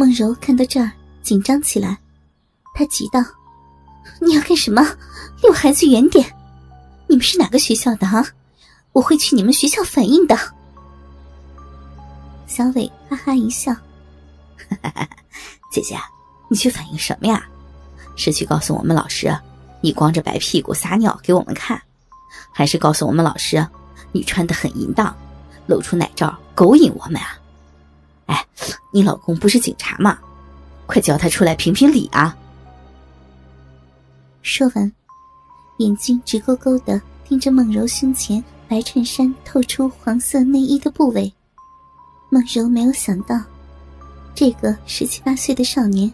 孟柔看到这儿，紧张起来，她急道：“你要干什么？离我孩子远点！你们是哪个学校的啊？我会去你们学校反映的。”小伟哈哈一笑：“姐姐，你去反映什么呀？是去告诉我们老师，你光着白屁股撒尿给我们看，还是告诉我们老师，你穿的很淫荡，露出奶罩勾引我们啊？”哎，你老公不是警察吗？快叫他出来评评理啊！说完，眼睛直勾勾的盯着梦柔胸前白衬衫透出黄色内衣的部位。梦柔没有想到，这个十七八岁的少年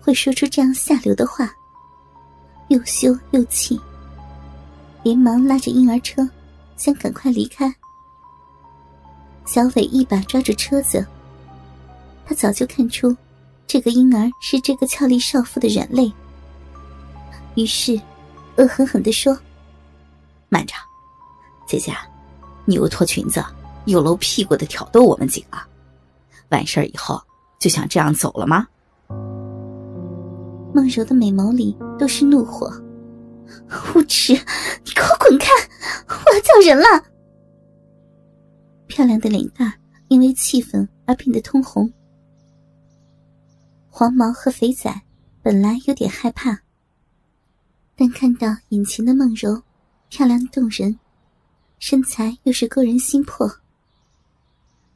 会说出这样下流的话，又羞又气，连忙拉着婴儿车，想赶快离开。小伟一把抓住车子。他早就看出，这个婴儿是这个俏丽少妇的软肋，于是恶狠狠地说：“慢着，姐姐，你又脱裙子又露屁股的挑逗我们几个，完事儿以后就想这样走了吗？”梦柔的美眸里都是怒火，“无耻！你给我滚开！我要叫人了！”漂亮的脸蛋因为气愤而变得通红。黄毛和肥仔本来有点害怕，但看到眼前的梦柔，漂亮动人，身材又是勾人心魄，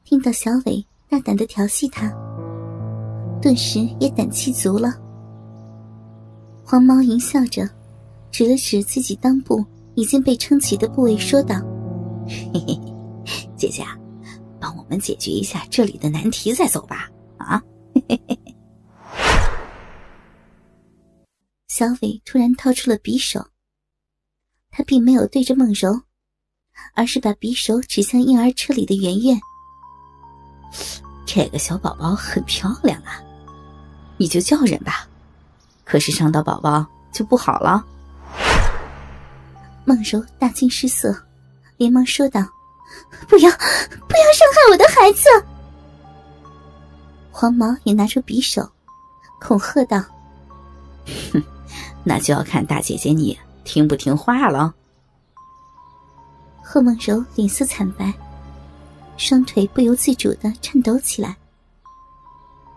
听到小伟大胆的调戏他，顿时也胆气足了。黄毛淫笑着，指了指自己裆部已经被撑起的部位，说道：“嘿嘿，姐姐，帮我们解决一下这里的难题再走吧。”啊，嘿嘿嘿。小伟突然掏出了匕首，他并没有对着梦柔，而是把匕首指向婴儿车里的圆圆。这个小宝宝很漂亮啊，你就叫人吧，可是伤到宝宝就不好了。梦柔大惊失色，连忙说道：“不要，不要伤害我的孩子！”黄毛也拿出匕首，恐吓道：“。”那就要看大姐姐你听不听话了。贺梦柔脸色惨白，双腿不由自主的颤抖起来。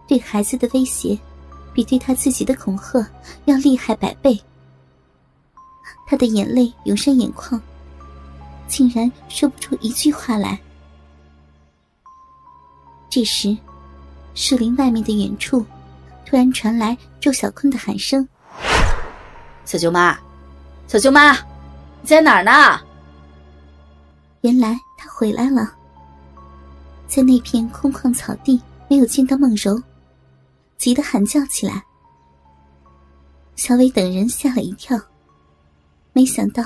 对孩子的威胁，比对他自己的恐吓要厉害百倍。他的眼泪涌上眼眶，竟然说不出一句话来。这时，树林外面的远处，突然传来周小坤的喊声。小舅妈，小舅妈，你在哪儿呢？原来他回来了，在那片空旷草地没有见到梦柔，急得喊叫起来。小伟等人吓了一跳，没想到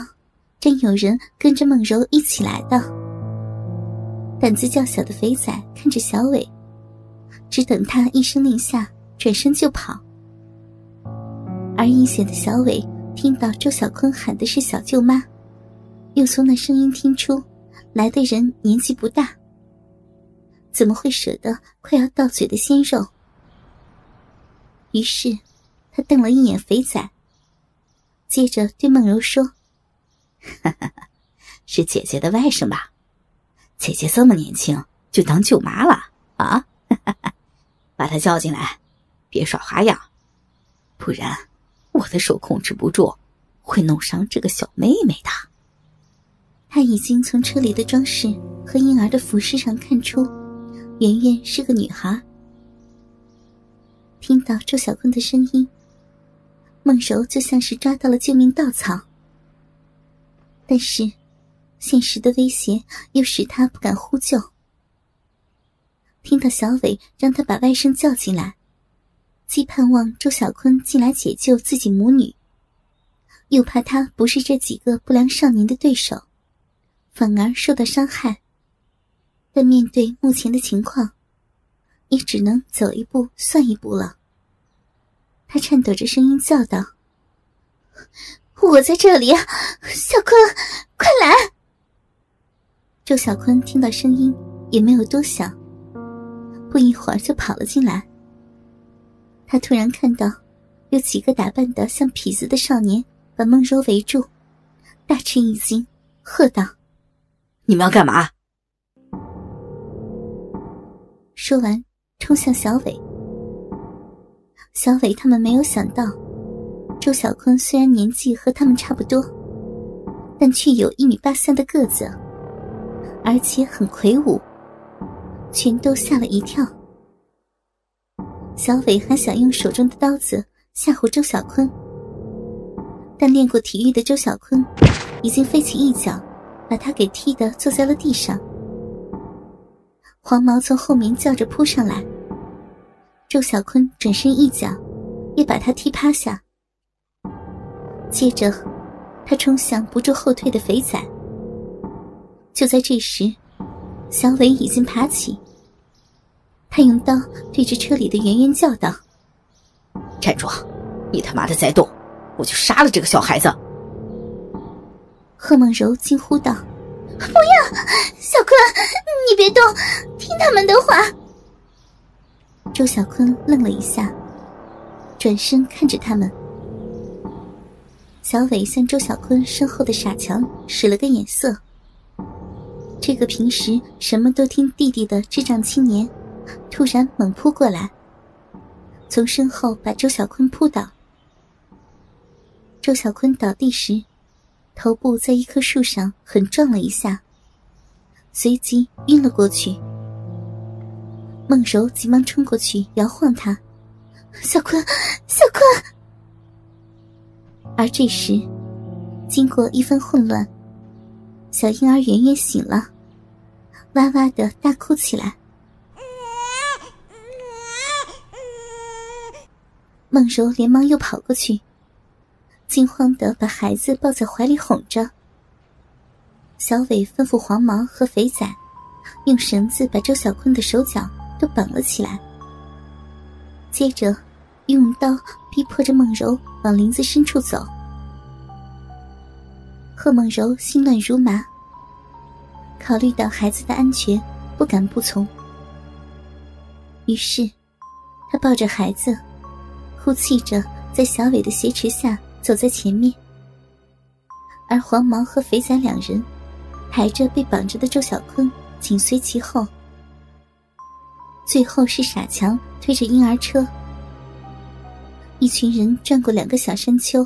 真有人跟着梦柔一起来的。胆子较小的肥仔看着小伟，只等他一声令下，转身就跑。而阴险的小伟听到周小坤喊的是小舅妈，又从那声音听出来的人年纪不大，怎么会舍得快要到嘴的鲜肉？于是，他瞪了一眼肥仔，接着对梦柔说：“，是姐姐的外甥吧？姐姐这么年轻就当舅妈了啊？把她叫进来，别耍花样，不然……”我的手控制不住，会弄伤这个小妹妹的。他已经从车里的装饰和婴儿的服饰上看出，圆圆是个女孩。听到周小坤的声音，孟柔就像是抓到了救命稻草。但是，现实的威胁又使他不敢呼救。听到小伟让他把外甥叫进来。既盼望周小坤进来解救自己母女，又怕他不是这几个不良少年的对手，反而受到伤害。但面对目前的情况，也只能走一步算一步了。他颤抖着声音叫道：“我在这里，小坤，快来！”周小坤听到声音，也没有多想，不一会儿就跑了进来。他突然看到有几个打扮的像痞子的少年把孟柔围住，大吃一惊，喝道：“你们要干嘛？”说完，冲向小伟。小伟他们没有想到，周小坤虽然年纪和他们差不多，但却有一米八三的个子，而且很魁梧，全都吓了一跳。小伟还想用手中的刀子吓唬周小坤，但练过体育的周小坤已经飞起一脚，把他给踢得坐在了地上。黄毛从后面叫着扑上来，周小坤转身一脚，也把他踢趴下。接着，他冲向不住后退的肥仔。就在这时，小伟已经爬起，他用刀对着车里的圆圆叫道：“站住！你他妈的再动，我就杀了这个小孩子！”贺梦柔惊呼道。不要，小坤，你别动，听他们的话。周小坤愣了一下，转身看着他们。小伟向周小坤身后的傻强使了个眼色。这个平时什么都听弟弟的智障青年，突然猛扑过来，从身后把周小坤扑倒。周小坤倒地时。头部在一棵树上狠撞了一下，随即晕了过去。孟柔急忙冲过去摇晃他：“小坤，小坤！”而这时，经过一番混乱，小婴儿圆圆醒了，哇哇的大哭起来。孟柔连忙又跑过去。惊慌的把孩子抱在怀里哄着。小伟吩咐黄毛和肥仔，用绳子把周小坤的手脚都绑了起来。接着，用刀逼迫着孟柔往林子深处走。贺梦柔心乱如麻，考虑到孩子的安全，不敢不从。于是，他抱着孩子，哭泣着在小伟的挟持下。走在前面，而黄毛和肥仔两人抬着被绑着的周小坤紧随其后。最后是傻强推着婴儿车，一群人转过两个小山丘，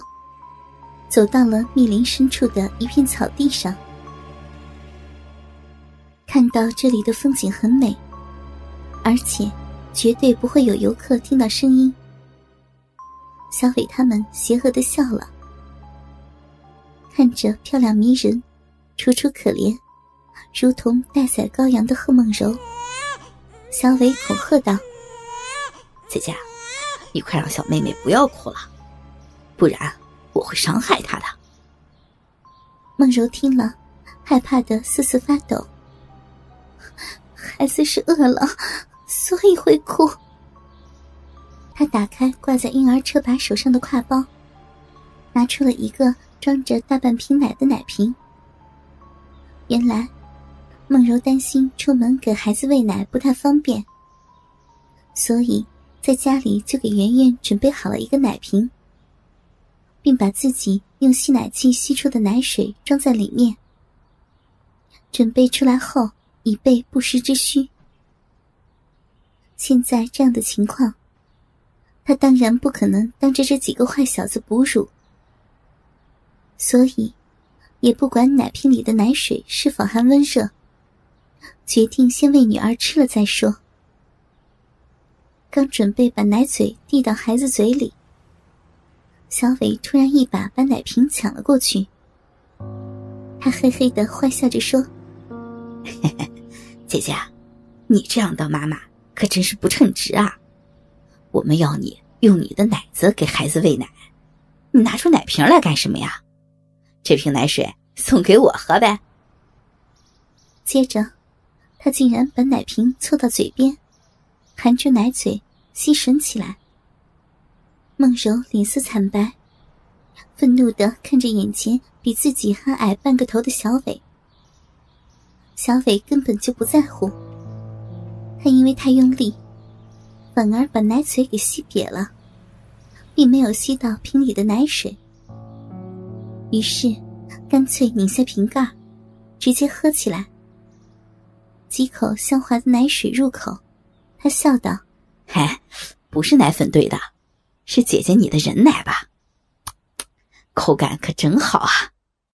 走到了密林深处的一片草地上。看到这里的风景很美，而且绝对不会有游客听到声音。小伟他们邪恶的笑了，看着漂亮迷人、楚楚可怜，如同待宰羔羊的贺梦柔，小伟恐吓道：“姐姐，你快让小妹妹不要哭了，不然我会伤害她的。”梦柔听了，害怕的瑟瑟发抖。孩子是饿了，所以会哭。他打开挂在婴儿车把手上的挎包，拿出了一个装着大半瓶奶的奶瓶。原来，梦柔担心出门给孩子喂奶不太方便，所以在家里就给圆圆准备好了一个奶瓶，并把自己用吸奶器吸出的奶水装在里面，准备出来后以备不时之需。现在这样的情况。他当然不可能当着这几个坏小子哺乳，所以也不管奶瓶里的奶水是否还温热，决定先喂女儿吃了再说。刚准备把奶嘴递到孩子嘴里，小伟突然一把把奶瓶抢了过去。他嘿嘿的坏笑着说：“姐姐，你这样当妈妈可真是不称职啊！”我们要你用你的奶子给孩子喂奶，你拿出奶瓶来干什么呀？这瓶奶水送给我喝呗。接着，他竟然把奶瓶凑到嘴边，含住奶嘴吸吮起来。孟柔脸色惨白，愤怒的看着眼前比自己还矮半个头的小伟。小伟根本就不在乎，他因为太用力。反而把奶嘴给吸瘪了。并没有吸到瓶里的奶水，于是干脆拧下瓶盖，直接喝起来。几口香滑的奶水入口，他笑道：“嘿，不是奶粉兑的，是姐姐你的人奶吧？口感可真好啊！”